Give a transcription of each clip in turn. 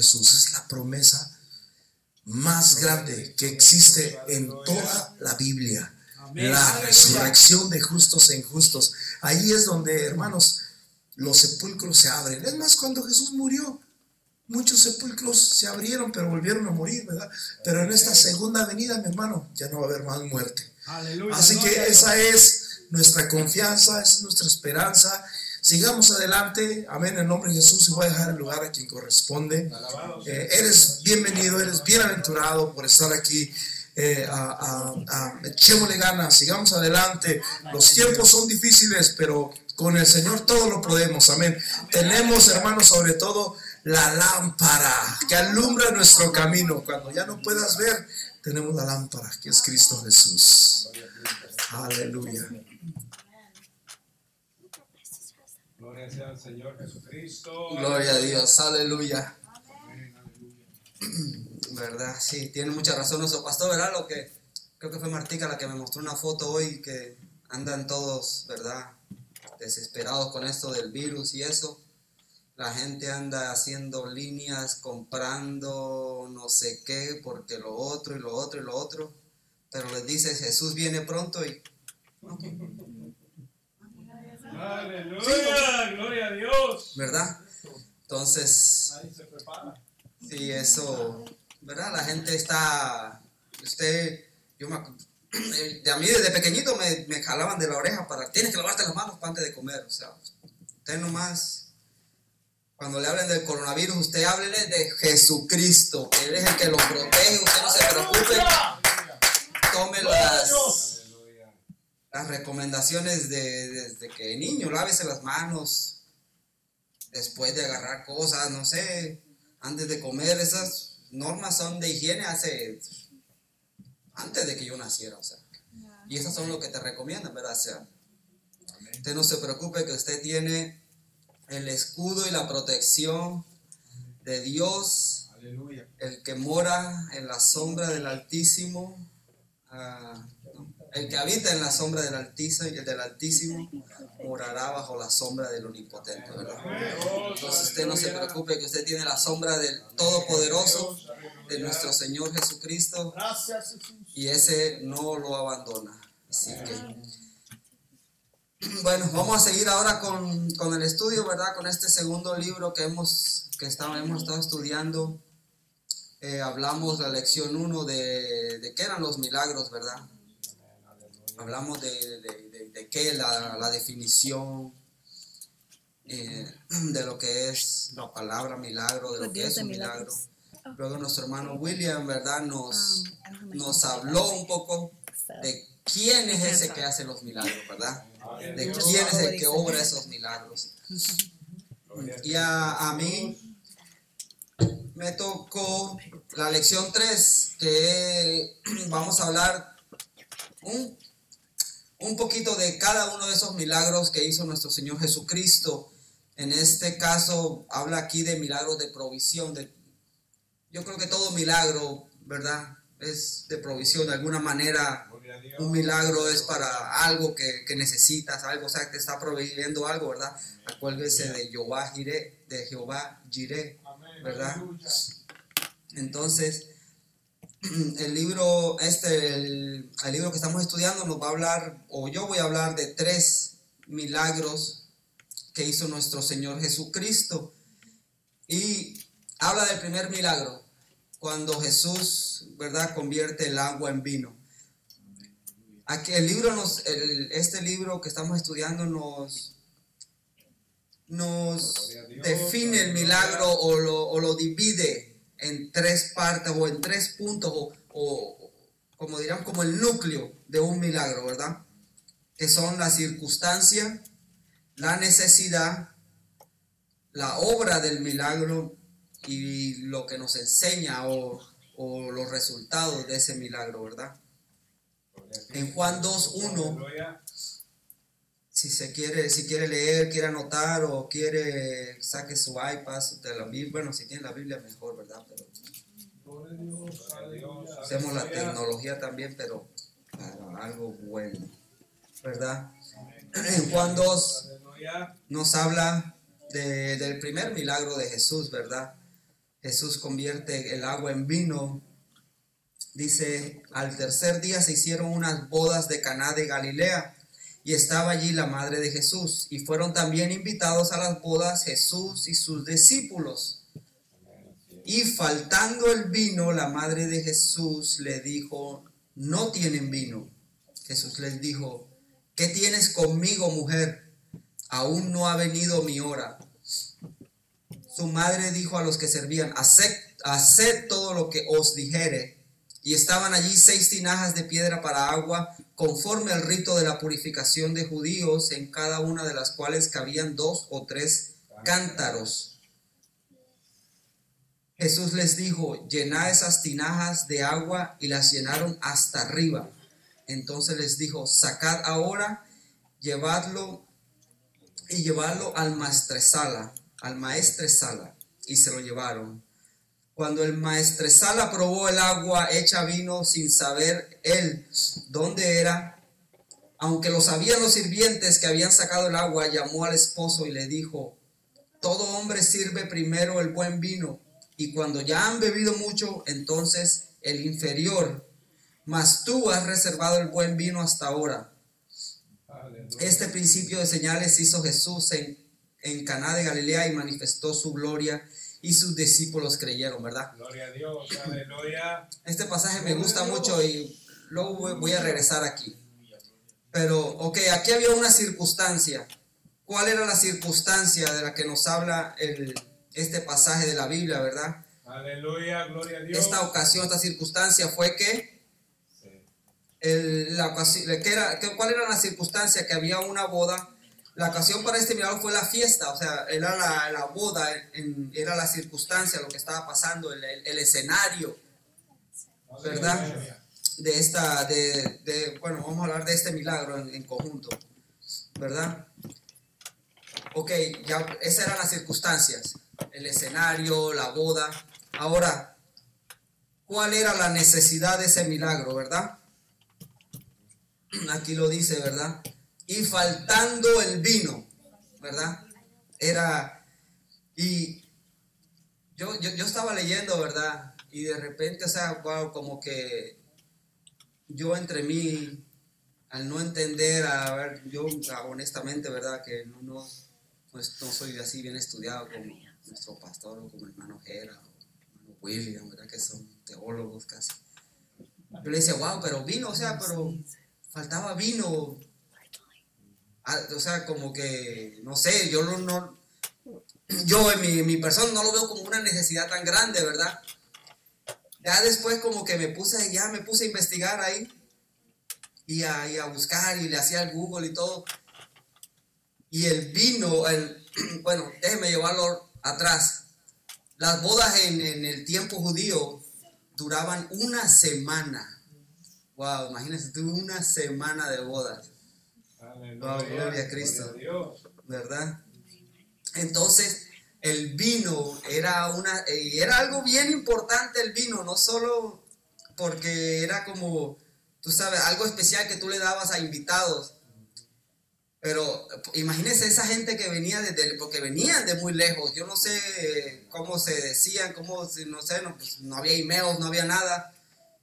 Jesús. Es la promesa más grande que existe en toda la Biblia. La resurrección de justos e injustos. Ahí es donde, hermanos, los sepulcros se abren. Es más, cuando Jesús murió, muchos sepulcros se abrieron, pero volvieron a morir, ¿verdad? Pero en esta segunda venida, mi hermano, ya no va a haber más muerte. Así que esa es nuestra confianza, esa es nuestra esperanza. Sigamos adelante, amén, en nombre de Jesús, y voy a dejar el lugar a quien corresponde. Eh, eres bienvenido, eres bienaventurado por estar aquí. Eh, a, echémosle ganas, sigamos adelante. Los tiempos son difíciles, pero con el Señor todo lo podemos, amén. Tenemos, hermanos, sobre todo la lámpara que alumbra nuestro camino. Cuando ya no puedas ver, tenemos la lámpara que es Cristo Jesús. Aleluya. Gloria sea al Señor Jesucristo. Gloria a Dios, aleluya. ¿Verdad? Sí, tiene mucha razón nuestro pastor, ¿verdad? Lo que creo que fue Martica la que me mostró una foto hoy que andan todos, ¿verdad? Desesperados con esto del virus y eso. La gente anda haciendo líneas, comprando no sé qué, porque lo otro y lo otro y lo otro. Pero les dice, Jesús viene pronto y... Aleluya, gloria a Dios. ¿Verdad? Entonces, sí, eso, ¿verdad? La gente está, usted, yo me, de a mí desde pequeñito me, me jalaban de la oreja para, tienes que lavarte las manos antes de comer, o sea, usted nomás, cuando le hablen del coronavirus, usted háblele de Jesucristo, Él es el que lo protege, usted no se preocupe, tome las las recomendaciones de, desde que niño, lávese las manos después de agarrar cosas, no sé, antes de comer, esas normas son de higiene hace, antes de que yo naciera, o sea. Y esas son lo que te recomiendan, ¿verdad? O sea, usted no se preocupe que usted tiene el escudo y la protección de Dios, el que mora en la sombra del Altísimo. Ah, el que habita en la sombra del Altísimo, del Altísimo morará bajo la sombra del Omnipotente. Entonces usted no se preocupe que usted tiene la sombra del Todopoderoso, de nuestro Señor Jesucristo, y ese no lo abandona. Así que, bueno, vamos a seguir ahora con, con el estudio, ¿verdad? Con este segundo libro que hemos, que está, hemos estado estudiando. Eh, hablamos la lección 1 de, de qué eran los milagros, ¿verdad? Hablamos de, de, de, qué, la, la definición eh, de lo que es la palabra milagro, de lo que es un milagro. Luego nuestro hermano William, ¿verdad? Nos, ah, nos habló un poco de quién es ese que hace los milagros, ¿verdad? De quién es el que obra esos milagros. Y a, a mí me tocó la lección 3, que vamos a hablar un un poquito de cada uno de esos milagros que hizo nuestro Señor Jesucristo. En este caso habla aquí de milagros de provisión. De, yo creo que todo milagro, ¿verdad? Es de provisión. De alguna manera, un milagro es para algo que, necesitas, algo, o sea, te está proveyendo algo, ¿verdad? Acuérdese de Jehová Jiré, de Jehová Jiré, ¿verdad? Entonces, el libro, este, el, libro que estamos estudiando nos va a hablar, o yo voy a hablar de tres milagros que hizo nuestro Señor Jesucristo. Y habla del primer milagro, cuando Jesús, ¿verdad?, convierte el agua en vino. Aquí el libro nos, este libro que estamos estudiando nos, nos define el milagro o lo, o lo divide en tres partes o en tres puntos o, como dirían como el núcleo de un milagro, ¿verdad? Que son la circunstancia, la necesidad, la obra del milagro y lo que nos enseña o, o los resultados de ese milagro, ¿verdad? En Juan 2.1 si se quiere, si quiere leer, quiere anotar o quiere, saque su iPad de la Biblia. Bueno, si tiene la Biblia mejor, ¿verdad? Hacemos la tecnología también, pero algo bueno, ¿verdad? En Juan 2 nos habla del primer milagro de Jesús, ¿verdad? Jesús convierte el agua en vino. Dice, al tercer día se hicieron unas bodas de Caná de Galilea y estaba allí la madre de Jesús y fueron también invitados a las bodas Jesús y sus discípulos. Y faltando el vino, la madre de Jesús le dijo, no tienen vino. Jesús les dijo, ¿qué tienes conmigo, mujer? Aún no ha venido mi hora. Su madre dijo a los que servían, haced, todo lo que os dijere. Y estaban allí seis tinajas de piedra para agua, conforme al rito de la purificación de judíos, en cada una de las cuales cabían dos o tres cántaros. Jesús les dijo, llenad esas tinajas de agua y las llenaron hasta arriba. Entonces les dijo, sacad ahora, llevadlo y llevadlo al maestresala, al maestresala. Y se lo llevaron. Cuando el maestresala probó el agua hecha vino sin saber él dónde era, aunque lo sabían los sirvientes que habían sacado el agua, llamó al esposo y le dijo, todo hombre sirve primero el buen vino y cuando ya han bebido mucho, entonces el inferior. Mas tú has reservado el buen vino hasta ahora. Este principio de señales hizo Jesús en, en Caná de Galilea y manifestó su gloria y sus discípulos creyeron, ¿verdad? Gloria a Dios, aleluya. Este pasaje me gusta mucho y luego voy- a regresar aquí. Pero, ok, aquí había una circunstancia. ¿Cuál era la circunstancia de la que nos habla el, este pasaje de la Biblia, verdad? Aleluya, gloria a Dios. Esta ocasión, esta circunstancia fue que, el- la que era, que- ¿cuál era la circunstancia? Que había una boda. La ocasión para este milagro fue la fiesta, o sea, era la, la boda, en- era la circunstancia, lo que estaba pasando, el, el- escenario ¿verdad? de esta, de, de- bueno, vamos a hablar de este milagro en, en conjunto, ¿verdad? Ok, ya esas eran las circunstancias, el escenario, la boda. Ahora, ¿cuál era la necesidad de ese milagro, verdad? Aquí lo dice, ¿verdad? Y faltando el vino, ¿verdad? Era, y yo, yo, yo estaba leyendo, ¿verdad? Y de repente, o sea, wow, como que yo entre mí, al no entender, a ver, yo ah, honestamente, ¿verdad? Que no, no, pues no soy así bien estudiado como nuestro pastor o como hermano Jera o hermano William, ¿verdad? Que son teólogos casi. Yo le decía, wow, pero vino, o sea, pero faltaba vino. Ah, o sea, como que, no sé, yo no, yo en mi, mi persona no lo veo como una necesidad tan grande, ¿verdad? Ya después como que me puse, ya me puse a investigar ahí y a, y a buscar y le hacía el Google y todo. Y el vino, el, bueno, déjeme llevarlo atrás. Las bodas en, en el tiempo judío duraban una semana. Wow, imagínense tú una semana de bodas, Aleluya. Oh, gloria a Cristo. ¿verdad? Entonces, el vino era una eh, era algo bien importante el vino, no solo porque era como tú sabes, algo especial que tú le dabas a invitados. Pero imagínense esa gente que venía desde, porque venían de muy lejos. Yo no sé eh, cómo se decían, cómo, no sé, no, pues, no había emails, no había nada.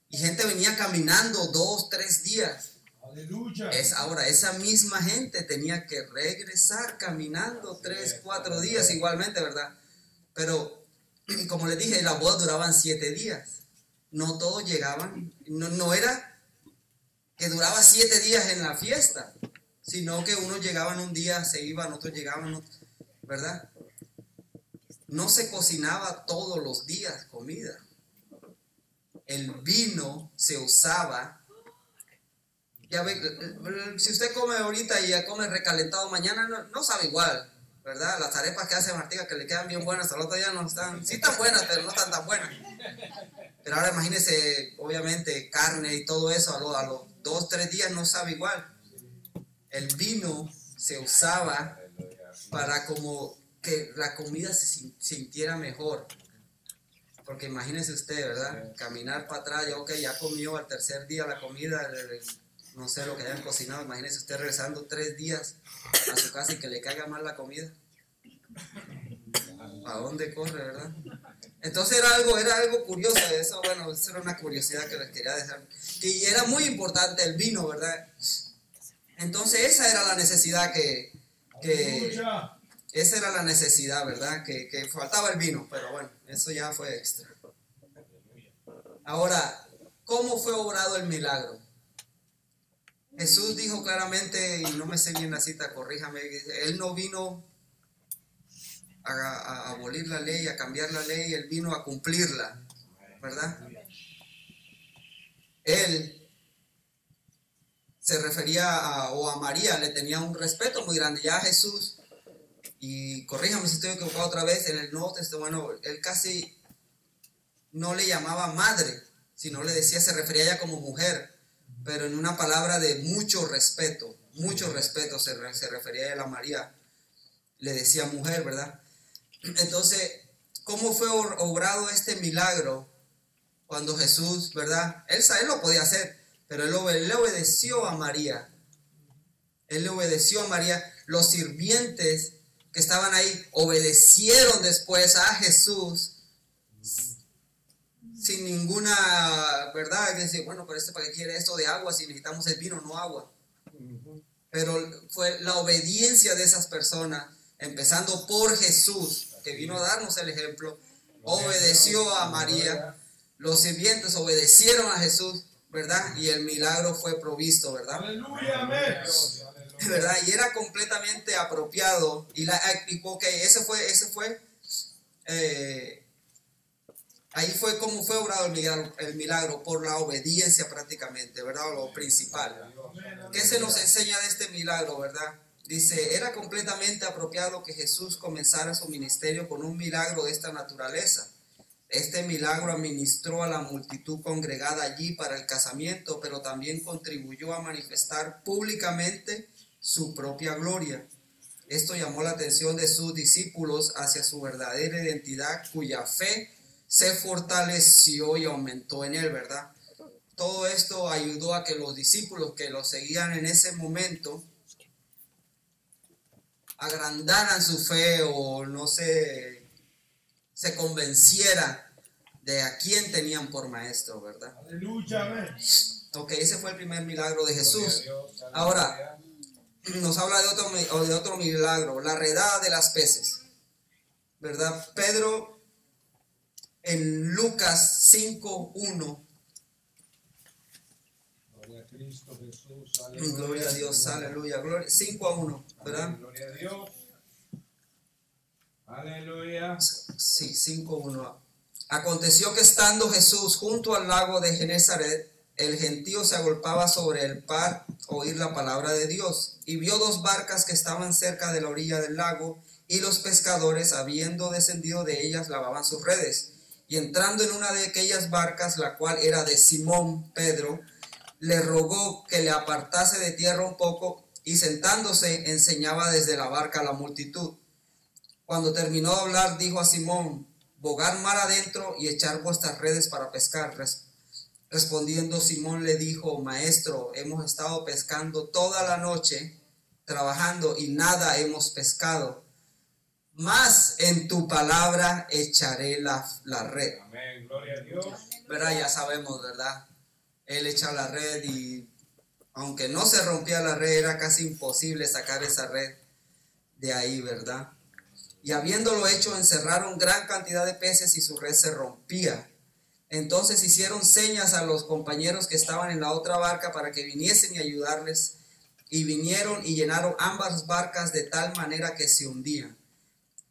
Y gente venía caminando dos, tres días. Aleluya. Es ahora, esa misma gente tenía que regresar caminando tres, cuatro días igualmente, ¿verdad? Pero, como les dije, las bodas duraban siete días. No todos llegaban, no, no era que duraba siete días en la fiesta, sino que unos llegaban un día, se iban, otros llegaban, ¿verdad? No se cocinaba todos los días comida. El vino se usaba ya ve, si usted come ahorita y ya come recalentado mañana, no, sabe igual, ¿verdad? Las arepas que hace Martiga que le quedan bien buenas, al otro día no están, sí están buenas, pero no están tan buenas. Pero ahora imagínese, obviamente, carne y todo eso, a, lo- a los dos, tres días no sabe igual. El vino se usaba para como que la comida se sin- sintiera mejor. Porque imagínese usted, ¿verdad? Caminar para atrás, ya, ya comió al tercer día la comida, el- no sé lo que hayan cocinado, imagínese usted regresando tres días a su casa y que le caiga mal la comida. ¿A dónde corre, verdad? Entonces era algo, era algo curioso, eso, bueno, eso era una curiosidad que les quería dejar. Y era muy importante el vino, ¿verdad? Entonces esa era la necesidad que, que esa era la necesidad, ¿verdad? Que, que faltaba el vino, pero bueno, eso ya fue extra. Ahora, ¿cómo fue obrado el milagro? Jesús dijo claramente, y no me sé bien la cita, corríjame, él no vino a, abolir la ley, a cambiar la ley, él vino a cumplirla, ¿verdad? Él se refería a, o a María, le tenía un respeto muy grande. Ya Jesús, y corríjame si estoy equivocado otra vez, en el Nuevo Testamento, él casi no le llamaba madre, sino le decía, se refería a ella como mujer pero en una palabra de mucho respeto, mucho respeto se, se refería a él a María. Le decía mujer, ¿verdad? Entonces, ¿cómo fue obrado este milagro cuando Jesús, ¿verdad? Él, él lo podía hacer, pero él, le obedeció a María. Él le obedeció a María. Los sirvientes que estaban ahí obedecieron después a Jesús sin ninguna, ¿verdad? Que decir, bueno, pero este para qué quiere esto de agua si necesitamos el vino, no agua. Pero fue la obediencia de esas personas, empezando por Jesús, que vino a darnos el ejemplo, obedeció a María, los sirvientes obedecieron a Jesús, ¿verdad? Y el milagro fue provisto, ¿verdad? Aleluya, ¿verdad? Y era completamente apropiado. Y, la, y ese fue, ese fue eh, Ahí fue como fue obrado el milagro, el milagro, por la obediencia prácticamente, ¿verdad? Lo principal. ¿Qué se nos enseña de este milagro, verdad? Dice, era completamente apropiado que Jesús comenzara su ministerio con un milagro de esta naturaleza. Este milagro administró a la multitud congregada allí para el casamiento, pero también contribuyó a manifestar públicamente su propia gloria. Esto llamó la atención de sus discípulos hacia su verdadera identidad, cuya fe se fortaleció y aumentó en él, ¿verdad? Todo esto ayudó a que los discípulos que lo seguían en ese momento agrandaran su fe o no se, se convencieran de a quién tenían por maestro, ¿verdad? Aleluya, Ok, ese fue el primer milagro de Jesús. Ahora, nos habla de otro, de otro milagro, la redada de las peces, ¿verdad? Pedro en Lucas 5.1. Gloria a Cristo Jesús. Aleluya. Gloria a Dios, aleluya. Gloria, 5 a 1, ¿verdad? Gloria a Dios. Aleluya. Sí, 5.1. Aconteció que estando Jesús junto al lago de Genezaret, el gentío se agolpaba sobre el par oír la palabra de Dios, y vio dos barcas que estaban cerca de la orilla del lago, y los pescadores, habiendo descendido de ellas, lavaban sus redes. Y entrando en una de aquellas barcas, la cual era de Simón Pedro, le rogó que le apartase de tierra un poco y sentándose enseñaba desde la barca a la multitud. Cuando terminó de hablar, dijo a Simón, bogar mar adentro y echar vuestras redes para pescar. Respondiendo Simón le dijo, Maestro, hemos estado pescando toda la noche, trabajando y nada hemos pescado más en tu palabra echaré la, la red. Amén, gloria a Dios. ¿Verdad? Ya sabemos, ¿verdad? Él echa la red y aunque no se rompía la red, era casi imposible sacar esa red de ahí, ¿verdad? Y habiéndolo hecho, encerraron gran cantidad de peces y su red se rompía. Entonces hicieron señas a los compañeros que estaban en la otra barca para que viniesen y ayudarles. Y vinieron y llenaron ambas barcas de tal manera que se hundían.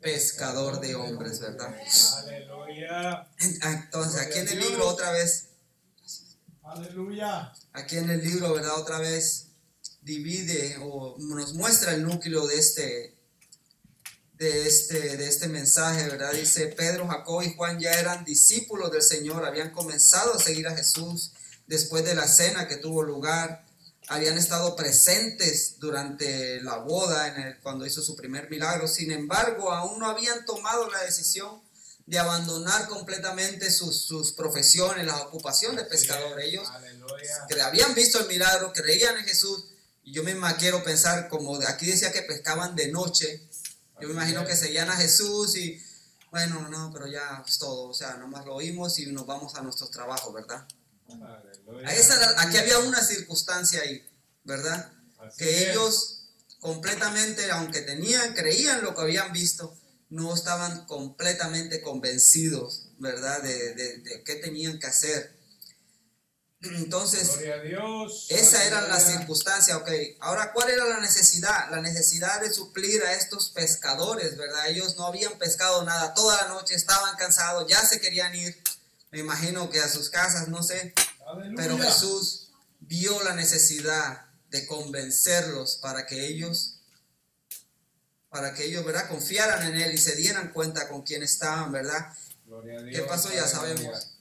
pescador de hombres, ¿verdad? Aleluya. Entonces, aquí en el libro otra vez. Aleluya. Aquí en el libro, ¿verdad? Otra vez divide o nos muestra el núcleo de este de este, de este mensaje, ¿verdad? Dice, Pedro, Jacob y Juan ya eran discípulos del Señor, habían comenzado a seguir a Jesús después de la cena que tuvo lugar, habían estado presentes durante la boda en el, cuando hizo su primer milagro, sin embargo, aún no habían tomado la decisión de abandonar completamente sus, sus profesiones, la ocupación de pescador. Ellos que habían visto el milagro, creían en Jesús, y yo misma quiero pensar, como aquí decía que pescaban de noche, yo me imagino que seguían a Jesús y, bueno, no, pero ya es todo, o sea, nomás lo oímos y nos vamos a nuestros trabajos, ¿verdad? Aquí había una circunstancia ahí, ¿verdad? que ellos completamente, aunque tenían, creían lo que habían visto, no estaban completamente convencidos, ¿verdad? De, de qué tenían que hacer. Entonces, esa era la circunstancia, ok. Ahora, ¿cuál era la necesidad? La necesidad de suplir a estos pescadores, ¿verdad? Ellos no habían pescado nada toda la noche, estaban cansados, ya se querían ir, me imagino que a sus casas, no sé. Pero Jesús vio la necesidad de convencerlos para que ellos, para que ellos, ¿verdad? Confiaran en Él y se dieran cuenta con quién estaban, ¿verdad? ¿Qué pasó? Ya sabemos.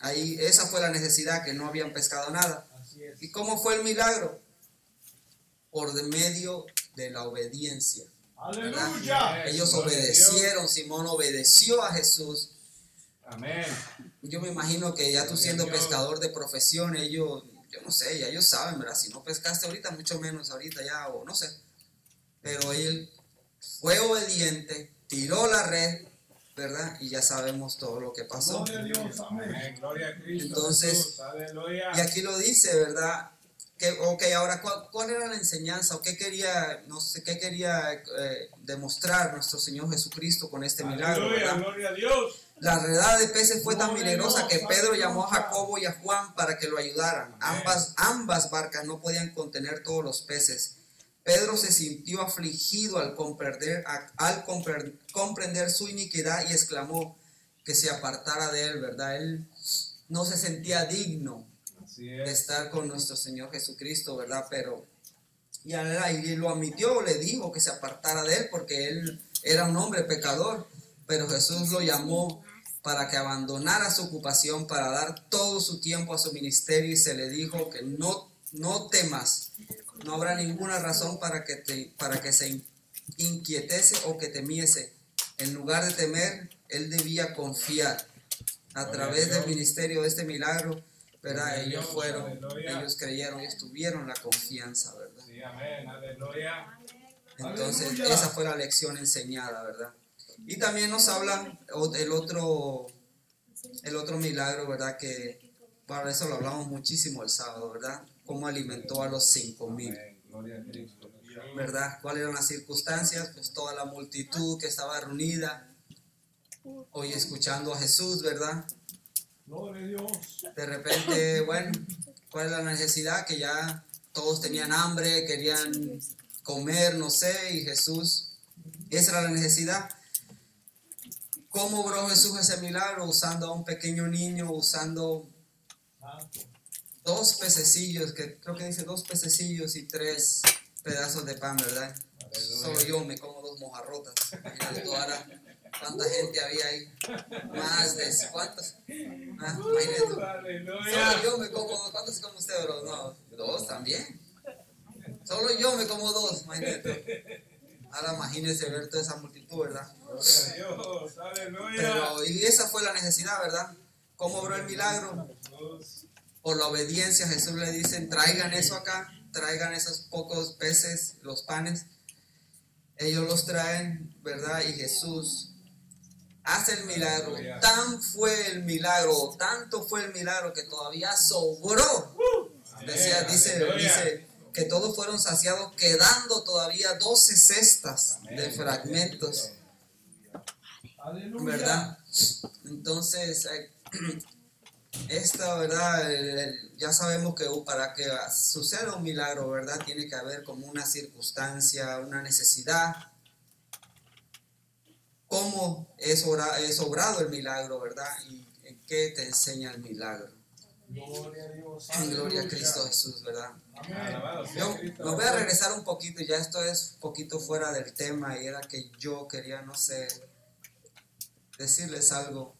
Ahí esa fue la necesidad, que no habían pescado nada. ¿Y cómo fue el milagro? Por medio de la obediencia. Aleluya. Ellos obedecieron, Simón obedeció a Jesús. Amén. Yo me imagino que ya tú siendo pescador de profesión, ellos, yo no sé, ya ellos saben, ¿verdad? Si no pescaste ahorita, mucho menos ahorita ya, o no sé. Pero él fue obediente, tiró la red, ¿verdad? Y ya sabemos todo lo que pasó. Entonces, y aquí lo dice, ¿verdad? Que, ok, ahora, ¿cuál, era la enseñanza o qué quería, no sé, qué quería eh, demostrar nuestro Señor Jesucristo con este milagro? La redada de peces fue tan milagrosa que Pedro llamó a Jacobo y a Juan para que lo ayudaran. Ambas, ambas barcas no podían contener todos los peces Pedro se sintió afligido al comprender, al comprender su iniquidad y exclamó que se apartara de él, ¿verdad? Él no se sentía digno de estar con nuestro Señor Jesucristo, ¿verdad? Pero y, y lo admitió, le dijo que se apartara de él porque él era un hombre pecador, pero Jesús lo llamó para que abandonara su ocupación, para dar todo su tiempo a su ministerio y se le dijo que no, no temas, no habrá ninguna razón para que, te, para que se inquietese o que temiese. En lugar de temer, él debía confiar. A través del ministerio de este milagro, ¿verdad? Ellos fueron, ellos creyeron, ellos tuvieron la confianza, ¿verdad? Sí, amén, aleluya. Entonces, esa fue la lección enseñada, ¿verdad? Y también nos habla el otro, el otro milagro, ¿verdad? Que para eso lo hablamos muchísimo el sábado, ¿verdad? cómo alimentó a los cinco mil. ¿Verdad? ¿Cuáles eran las circunstancias? Pues toda la multitud que estaba reunida, hoy escuchando a Jesús, ¿verdad? De repente, bueno, ¿cuál es la necesidad? Que ya todos tenían hambre, querían comer, no sé, y Jesús, esa era la necesidad. ¿Cómo obró Jesús ese milagro? Usando a un pequeño niño, usando dos pececillos, que creo que dice dos pececillos y tres pedazos de pan, ¿verdad? Solo yo me como dos mojarrotas. Imagínate ahora cuánta gente había ahí. Más de cuántos. Ah, Solo yo me como ¿Cuántos se come usted, bro? No, dos también. Solo yo me como dos, imagínate. Ahora imagínese ver toda esa multitud, ¿verdad? Pero, y esa fue la necesidad, ¿verdad? ¿Cómo obró el milagro? por la obediencia, Jesús le dice, traigan eso acá, traigan esos pocos peces, los panes. Ellos los traen, ¿verdad? Y Jesús hace el milagro. Tan fue el milagro, tanto fue el milagro que todavía sobró. Decía, dice, dice que todos fueron saciados, quedando todavía 12 cestas de fragmentos. ¿Verdad? Entonces, eh, esta, ¿verdad? Ya sabemos que uh, para que suceda un milagro, ¿verdad? Tiene que haber como una circunstancia, una necesidad. ¿Cómo es, obrado el milagro, verdad? ¿Y en qué te enseña el milagro? Gloria a Dios. Gloria a Cristo Jesús, ¿verdad? Yo me voy a regresar un poquito, ya esto es un poquito fuera del tema y era que yo quería, no sé, decirles algo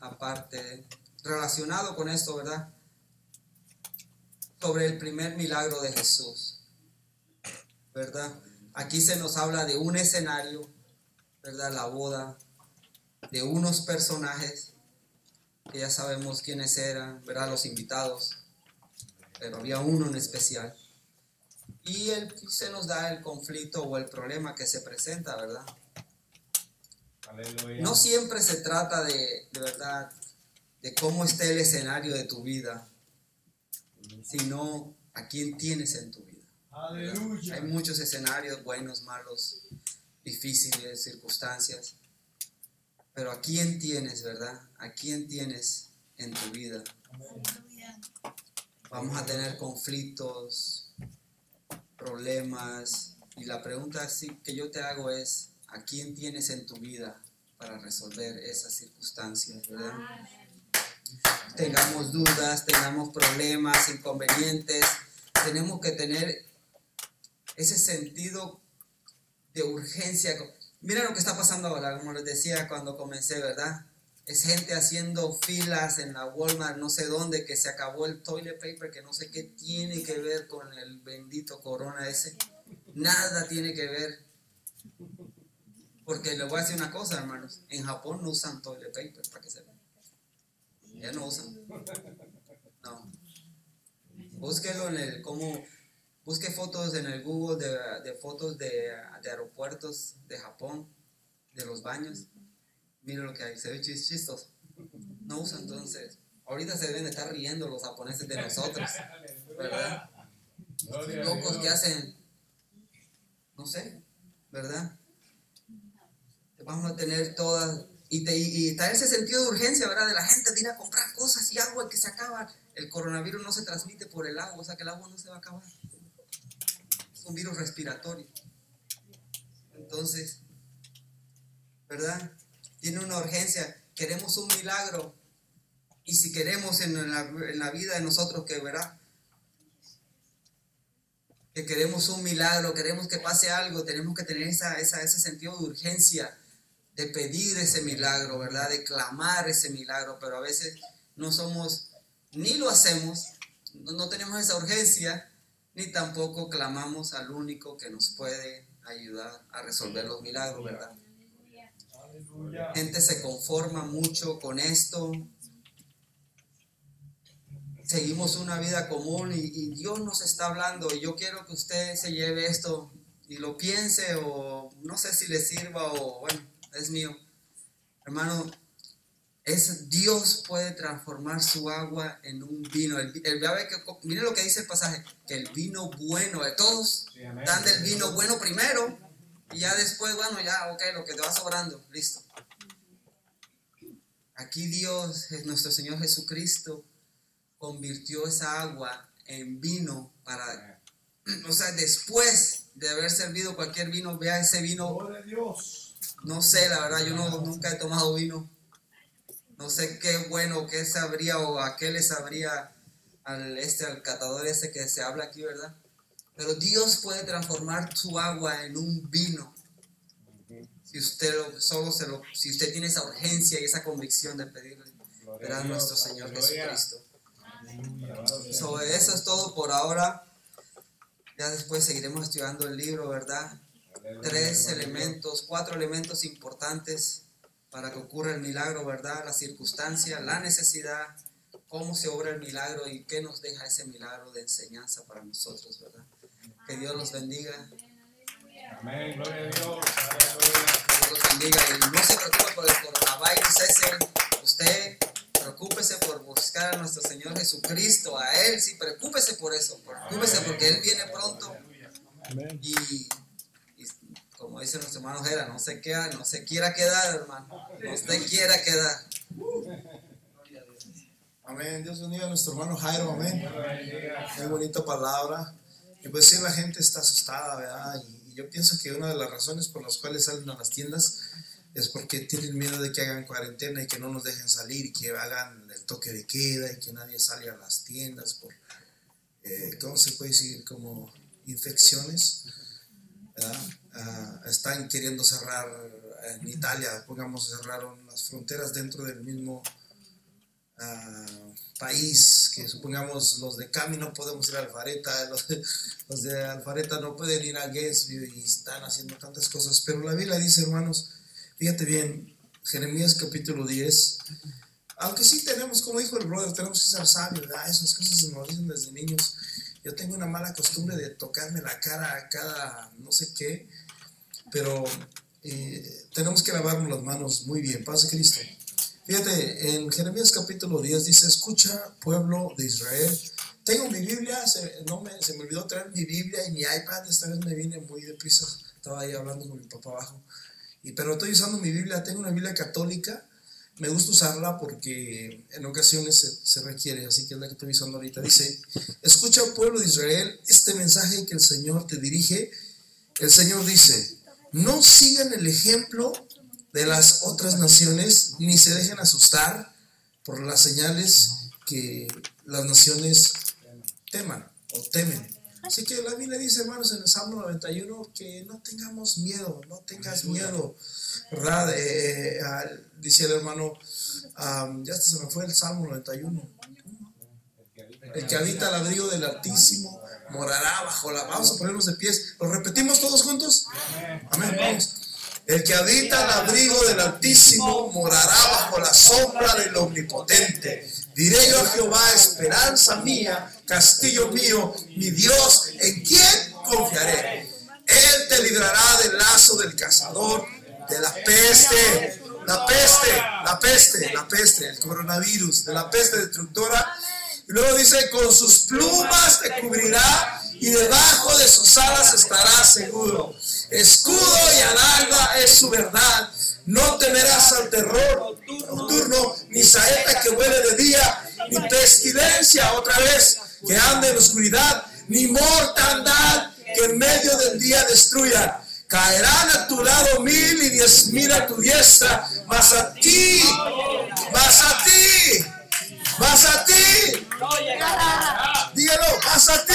aparte, relacionado con esto, ¿verdad? Sobre el primer milagro de Jesús, ¿verdad? Aquí se nos habla de un escenario, ¿verdad? La boda, de unos personajes, que ya sabemos quiénes eran, ¿verdad? Los invitados, pero había uno en especial. Y el, se nos da el conflicto o el problema que se presenta, ¿verdad? Aleluya. No siempre se trata de, de verdad, de cómo esté el escenario de tu vida, sino a quién tienes en tu vida. Aleluya. Hay muchos escenarios, buenos, malos, difíciles, circunstancias, pero a quién tienes, ¿verdad? A quién tienes en tu vida. Vamos a tener conflictos, problemas, y la pregunta así que yo te hago es, ¿a quién tienes en tu vida para resolver esas circunstancias, ¿verdad? Tengamos dudas, tengamos problemas, inconvenientes, tenemos que tener ese sentido de urgencia. Mira lo que está pasando ahora, como les decía cuando comencé, ¿verdad? Es gente haciendo filas en la Walmart, no sé dónde, que se acabó el toilet paper, que no sé qué tiene que ver con el bendito corona ese. Nada tiene que ver. Porque les voy a decir una cosa, hermanos. En Japón no usan toilet paper, para que sepan. Ya no usan. No. Búsquelo en el, como, busque fotos en el Google de, de fotos de, de aeropuertos de Japón, de los baños. Mire lo que hay, se ve chis- chistoso. No usan entonces. Ahorita se deben de estar riendo los japoneses de nosotros, ¿verdad? A Locos que hacen, no sé, ¿verdad? Vamos a tener todas, y, te, está ese sentido de urgencia, ¿verdad? De la gente de ir a comprar cosas y agua que se acaba. El coronavirus no se transmite por el agua, o sea que el agua no se va a acabar. Es un virus respiratorio. Entonces, ¿verdad? Tiene una urgencia. Queremos un milagro. Y si queremos en la, en la vida de nosotros que, ¿verdad? que queremos un milagro, queremos que pase algo, tenemos que tener esa, esa- ese sentido de urgencia, de pedir ese milagro, ¿verdad? De clamar ese milagro, pero a veces no somos, ni lo hacemos, no, tenemos esa urgencia, ni tampoco clamamos al único que nos puede ayudar a resolver los milagros, ¿verdad? Aleluya. gente se conforma mucho con esto. Seguimos una vida común y, y Dios nos está hablando y yo quiero que usted se lleve esto y lo piense o no sé si le sirva o bueno, es mío. Hermano, es Dios puede transformar su agua en un vino. El, el, que, mire lo que dice el pasaje, que el vino bueno, de todos Sí, dan del vino bueno primero y ya después, bueno, ya, ok, lo que te va sobrando, listo. Aquí Dios, es nuestro Señor Jesucristo, convirtió esa agua en vino para, o sea, después de haber servido cualquier vino, vea ese vino, Dios. No sé, la verdad, yo no, nunca he tomado vino. No sé qué bueno, qué sabría o a qué le sabría al, este, al catador ese que se habla aquí, ¿verdad? Pero Dios puede transformar su agua en un vino. Si usted lo- solo se lo, si usted tiene esa urgencia y esa convicción de pedirle, verá a nuestro Señor. Jesucristo. Sobre eso es todo por ahora. Ya después seguiremos estudiando el libro, ¿verdad? Tres elementos, cuatro elementos importantes para que ocurra el milagro, ¿verdad? La circunstancia, la necesidad, cómo se obra el milagro y qué nos deja ese milagro de enseñanza para nosotros, ¿verdad? Que Dios los bendiga, Amén. Gloria a Dios. Que Dios los bendiga y no se preocupe por el coronavirus ese, usted preocúpese por buscar a nuestro Señor Jesucristo, a Él, sí, preocúpese por eso, preocúpese porque Él viene pronto Amén. y como dice nuestro hermano Jera, no se queda, no se quiera quedar, hermano, no se quiera quedar. Amén. Dios bendiga a nuestro hermano Jairo. Amén. Muy bonita palabra. Y pues sí, la gente está asustada, ¿verdad? Y, yo pienso que una de las razones por las cuales salen a las tiendas es porque tienen miedo de que hagan cuarentena y que no nos dejen salir y que hagan el toque de queda y que nadie salga a las tiendas por, eh, ¿cómo se puede decir? Como infecciones. Ah, están queriendo cerrar en Italia, pongamos, cerraron las fronteras dentro del mismo ah, país, que supongamos los de Cami no podemos ir a Alfareta, los de, Alfareta no pueden ir a Guesview y están haciendo tantas cosas, pero la Biblia dice, hermanos, fíjate bien, Jeremías capítulo 10, aunque sí tenemos, como dijo el brother, tenemos que ser sabios, esas cosas se nos dicen desde niños. Yo tengo una mala costumbre de tocarme la cara a cada no sé qué, pero eh, tenemos que lavarnos las manos muy bien. Paz de Cristo. Fíjate, en Jeremías capítulo 10 dice, escucha pueblo de Israel. Tengo mi Biblia, se, no me, se me olvidó traer mi Biblia y mi iPad, esta vez me vine muy deprisa, estaba ahí hablando con mi papá abajo. Y, pero estoy usando mi Biblia, tengo una Biblia católica, me gusta usarla porque en ocasiones se, se, requiere, así que es la que estoy usando ahorita. Dice, escucha pueblo de Israel este mensaje que el Señor te dirige. El Señor dice, no sigan el ejemplo de las otras naciones, ni se dejen asustar por las señales que las naciones teman o temen. Así que la Biblia dice, hermanos, en el Salmo 91, que no tengamos miedo, no tengas miedo, ¿verdad? Eh, eh, dice el hermano, ya se me fue el Salmo 91. El que habita al abrigo del Altísimo morará bajo la... Vamos a ponernos de pies. ¿Lo repetimos todos juntos? Amén. Vamos. El que habita al abrigo del Altísimo morará bajo la sombra del Omnipotente. Diré yo a Jehová, esperanza mía, castillo mío, mi Dios, ¿en quién confiaré? Él te librará del lazo del cazador, de la peste, la peste, la peste, la peste, el coronavirus, de la peste destructora. Y luego dice, con sus plumas te cubrirá y debajo de sus alas estarás seguro. Escudo y alalba es su verdad. No temerás al terror nocturno, ni saeta que huele de día, ni pestilencia otra vez que ande en oscuridad, ni mortandad que en medio del día destruya. Caerán a tu lado mil y diez mil a tu diestra, mas a ti, mas a ti, mas a ti. Dígalo, mas a ti.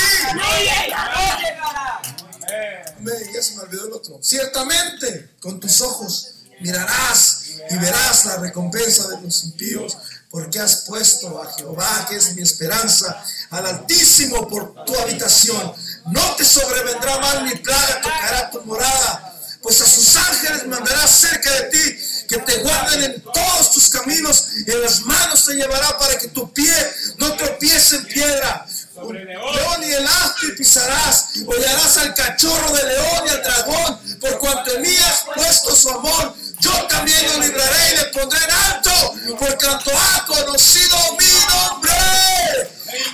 Ya se me olvidó el otro. Ciertamente, con tus ojos mirarás y verás la recompensa de los impíos, porque has puesto a Jehová, que es mi esperanza, al Altísimo por tu habitación. No te sobrevendrá mal ni plaga, tocará tu morada, pues a sus ángeles mandará cerca de ti, que te guarden en todos tus caminos, en las manos te llevará para que tu pie no tropiece en piedra. León y el astre pisarás, hollarás al cachorro de león y al dragón, por cuanto en mí has puesto su amor yo también lo libraré y le pondré en alto, por cuanto ha conocido mi nombre.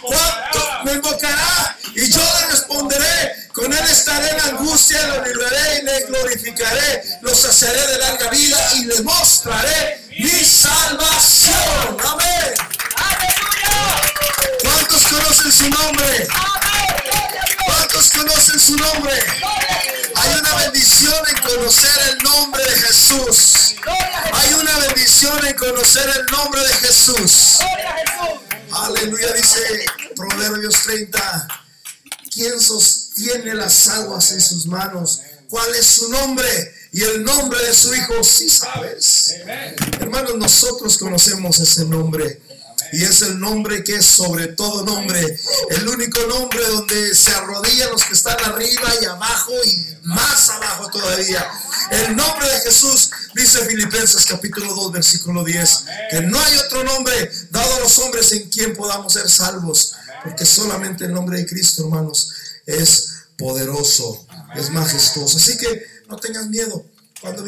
Cuanto me invocará y yo le responderé. Con él estaré en angustia, lo libraré y le glorificaré. Lo saciaré de larga vida y le mostraré mi salvación. Amén. ¿Cuántos conocen su nombre? ¿Cuántos conocen su nombre? Hay una bendición en conocer el nombre de Jesús. Hay una bendición en conocer el nombre de Jesús. Aleluya, dice Proverbios 30. ¿Quién sostiene las aguas en sus manos? ¿Cuál es su nombre? Y el nombre de su Hijo, si sabes. Hermanos, nosotros conocemos ese nombre y es el nombre que es sobre todo nombre, el único nombre donde se arrodillan los que están arriba y abajo y más abajo todavía. El nombre de Jesús, dice Filipenses capítulo 2, versículo 10, que no hay otro nombre dado a los hombres en quien podamos ser salvos, porque solamente el nombre de Cristo, hermanos, es poderoso, es majestuoso. Así que no tengas miedo. Cuando